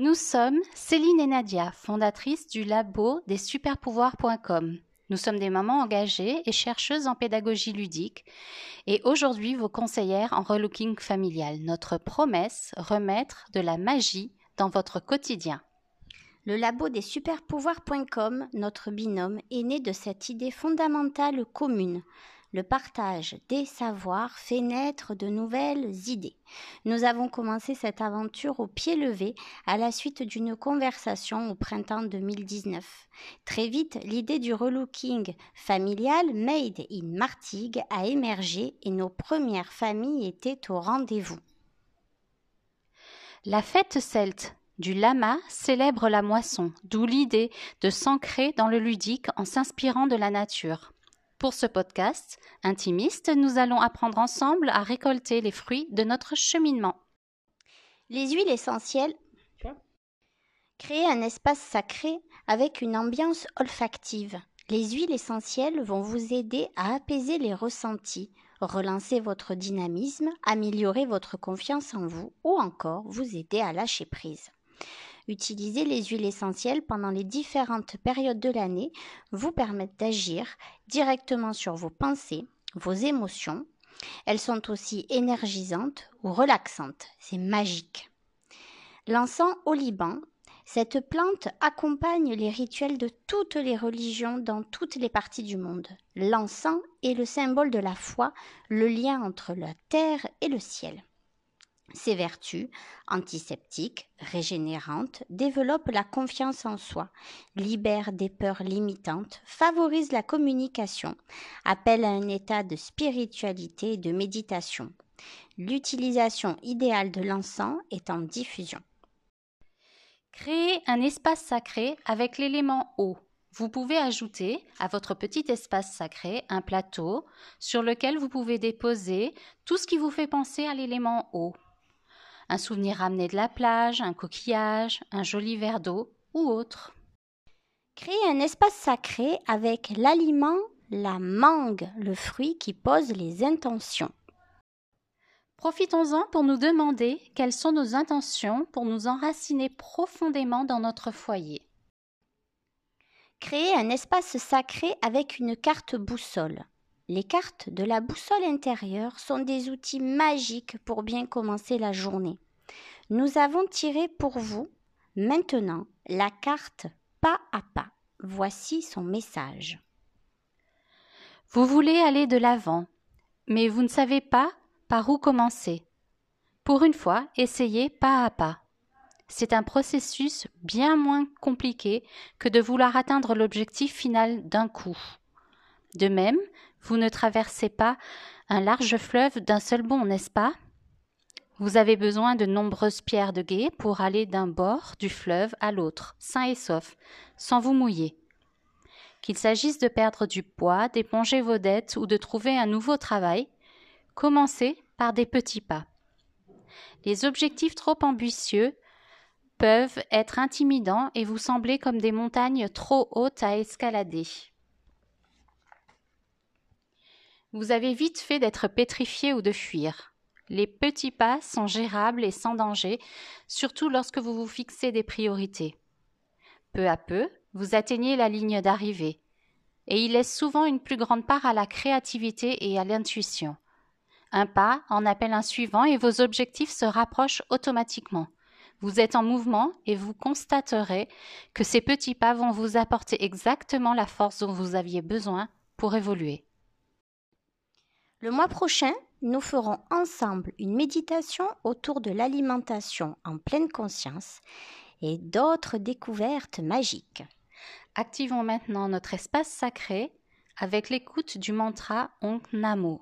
Nous sommes Céline et Nadia, fondatrices du labo des superpouvoirs.com. Nous sommes des mamans engagées et chercheuses en pédagogie ludique et aujourd'hui vos conseillères en relooking familial. Notre promesse, remettre de la magie dans votre quotidien. Le labo des superpouvoirs.com, notre binôme, est né de cette idée fondamentale commune le partage des savoirs fait naître de nouvelles idées. Nous avons commencé cette aventure au pied levé à la suite d'une conversation au printemps 2019. Très vite, l'idée du relooking familial made in Martigues a émergé et nos premières familles étaient au rendez-vous. La fête celte du lama célèbre la moisson, d'où l'idée de s'ancrer dans le ludique en s'inspirant de la nature. Pour ce podcast intimiste, nous allons apprendre ensemble à récolter les fruits de notre cheminement. Les huiles essentielles. Créer un espace sacré avec une ambiance olfactive. Les huiles essentielles vont vous aider à apaiser les ressentis, relancer votre dynamisme, améliorer votre confiance en vous ou encore vous aider à lâcher prise. Utiliser les huiles essentielles pendant les différentes périodes de l'année vous permettent d'agir directement sur vos pensées, vos émotions. Elles sont aussi énergisantes ou relaxantes. C'est magique. L'encens au Liban, cette plante accompagne les rituels de toutes les religions dans toutes les parties du monde. L'encens est le symbole de la foi, le lien entre la terre et le ciel. Ses vertus, antiseptiques, régénérantes, développent la confiance en soi, libèrent des peurs limitantes, favorisent la communication, appellent à un état de spiritualité et de méditation. L'utilisation idéale de l'encens est en diffusion. Créez un espace sacré avec l'élément eau. Vous pouvez ajouter à votre petit espace sacré un plateau sur lequel vous pouvez déposer tout ce qui vous fait penser à l'élément eau un souvenir ramené de la plage, un coquillage, un joli verre d'eau ou autre. Créez un espace sacré avec l'aliment, la mangue, le fruit qui pose les intentions. Profitons-en pour nous demander quelles sont nos intentions pour nous enraciner profondément dans notre foyer. Créez un espace sacré avec une carte boussole. Les cartes de la boussole intérieure sont des outils magiques pour bien commencer la journée. Nous avons tiré pour vous maintenant la carte pas à pas. Voici son message. Vous voulez aller de l'avant, mais vous ne savez pas par où commencer. Pour une fois, essayez pas à pas. C'est un processus bien moins compliqué que de vouloir atteindre l'objectif final d'un coup. De même, vous ne traversez pas un large fleuve d'un seul bond, n'est-ce pas? Vous avez besoin de nombreuses pierres de guet pour aller d'un bord du fleuve à l'autre, sain et sauf, sans vous mouiller. Qu'il s'agisse de perdre du poids, d'éponger vos dettes ou de trouver un nouveau travail, commencez par des petits pas. Les objectifs trop ambitieux peuvent être intimidants et vous sembler comme des montagnes trop hautes à escalader. Vous avez vite fait d'être pétrifié ou de fuir. Les petits pas sont gérables et sans danger, surtout lorsque vous vous fixez des priorités. Peu à peu, vous atteignez la ligne d'arrivée, et il laisse souvent une plus grande part à la créativité et à l'intuition. Un pas en appelle un suivant et vos objectifs se rapprochent automatiquement. Vous êtes en mouvement et vous constaterez que ces petits pas vont vous apporter exactement la force dont vous aviez besoin pour évoluer. Le mois prochain, nous ferons ensemble une méditation autour de l'alimentation en pleine conscience et d'autres découvertes magiques. Activons maintenant notre espace sacré avec l'écoute du mantra Onk Namo.